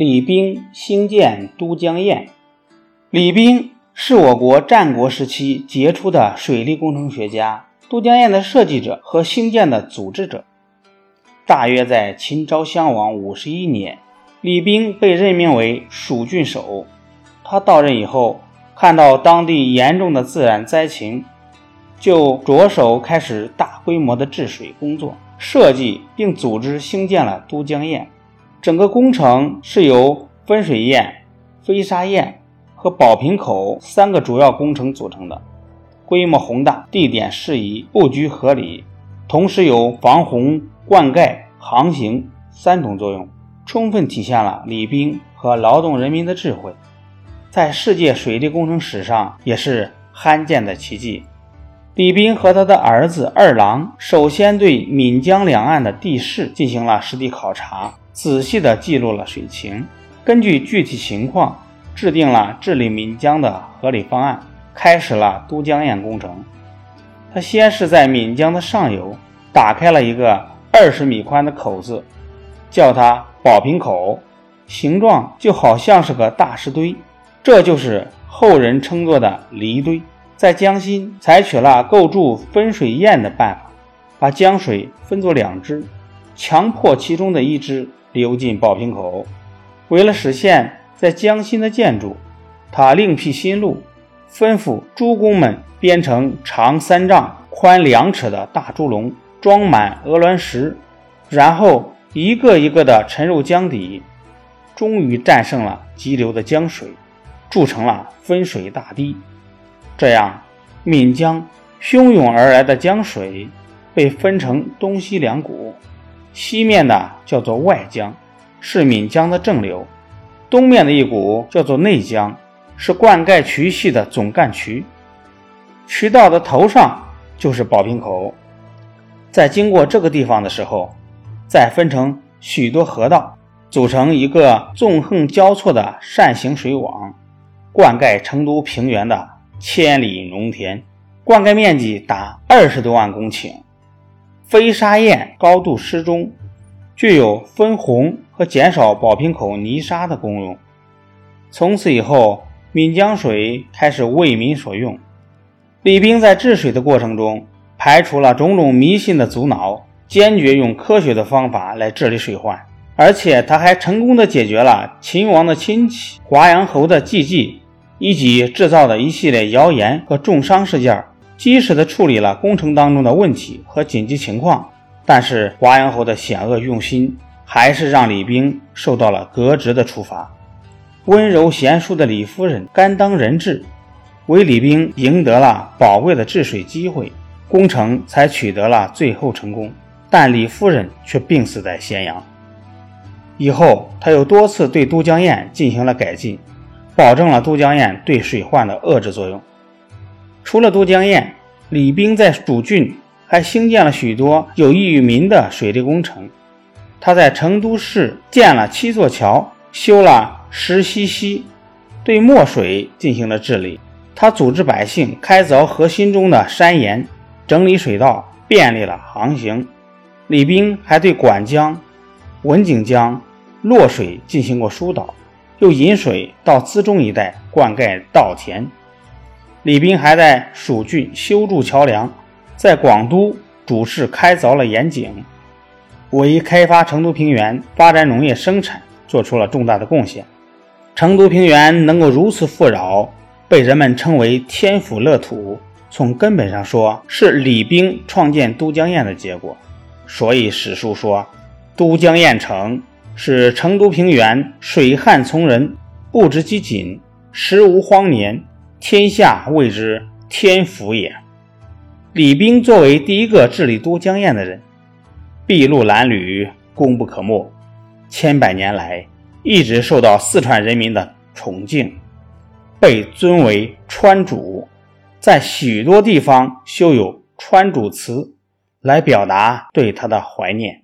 李冰兴建都江堰。李冰是我国战国时期杰出的水利工程学家，都江堰的设计者和兴建的组织者。大约在秦昭襄王五十一年，李冰被任命为蜀郡守。他到任以后，看到当地严重的自然灾情，就着手开始大规模的治水工作，设计并组织兴建了都江堰。整个工程是由分水堰、飞沙堰和宝瓶口三个主要工程组成的，规模宏大，地点适宜，布局合理，同时有防洪、灌溉、航行三种作用，充分体现了李冰和劳动人民的智慧。在世界水利工程史上也是罕见的奇迹。李冰和他的儿子二郎首先对岷江两岸的地势进行了实地考察，仔细地记录了水情，根据具体情况制定了治理岷江的合理方案，开始了都江堰工程。他先是在岷江的上游打开了一个二十米宽的口子，叫它宝瓶口，形状就好像是个大石堆。这就是后人称作的离堆。在江心采取了构筑分水堰的办法，把江水分作两支，强迫其中的一支流进宝瓶口。为了实现在江心的建筑，他另辟新路，吩咐诸工们编成长三丈、宽两尺的大猪笼，装满鹅卵石，然后一个一个地沉入江底，终于战胜了急流的江水。筑成了分水大堤，这样岷江汹涌而来的江水被分成东西两股，西面的叫做外江，是岷江的正流；东面的一股叫做内江，是灌溉渠系的总干渠。渠道的头上就是宝瓶口，在经过这个地方的时候，再分成许多河道，组成一个纵横交错的扇形水网。灌溉成都平原的千里农田，灌溉面积达二十多万公顷。飞沙堰高度适中，具有分洪和减少宝瓶口泥沙的功用。从此以后，岷江水开始为民所用。李冰在治水的过程中，排除了种种迷信的阻挠，坚决用科学的方法来治理水患。而且他还成功的解决了秦王的亲戚华阳侯的忌忌，以及制造的一系列谣言和重伤事件，及时的处理了工程当中的问题和紧急情况。但是华阳侯的险恶用心，还是让李冰受到了革职的处罚。温柔贤淑的李夫人甘当人质，为李冰赢得了宝贵的治水机会，工程才取得了最后成功。但李夫人却病死在咸阳。以后，他又多次对都江堰进行了改进，保证了都江堰对水患的遏制作用。除了都江堰，李冰在蜀郡还兴建了许多有益于民的水利工程。他在成都市建了七座桥，修了石溪溪，对墨水进行了治理。他组织百姓开凿河心中的山岩，整理水道，便利了航行。李冰还对管江、文景江。洛水进行过疏导，又引水到资中一带灌溉稻田。李冰还在蜀郡修筑桥梁，在广都主事开凿了盐井，为开发成都平原、发展农业生产做出了重大的贡献。成都平原能够如此富饶，被人们称为“天府乐土”，从根本上说是李冰创建都江堰的结果。所以史书说：“都江堰成。”是成都平原水旱从人，不知饥馑，时无荒年，天下谓之天福也。李冰作为第一个治理都江堰的人，筚路蓝缕，功不可没。千百年来，一直受到四川人民的崇敬，被尊为川主，在许多地方修有川主祠，来表达对他的怀念。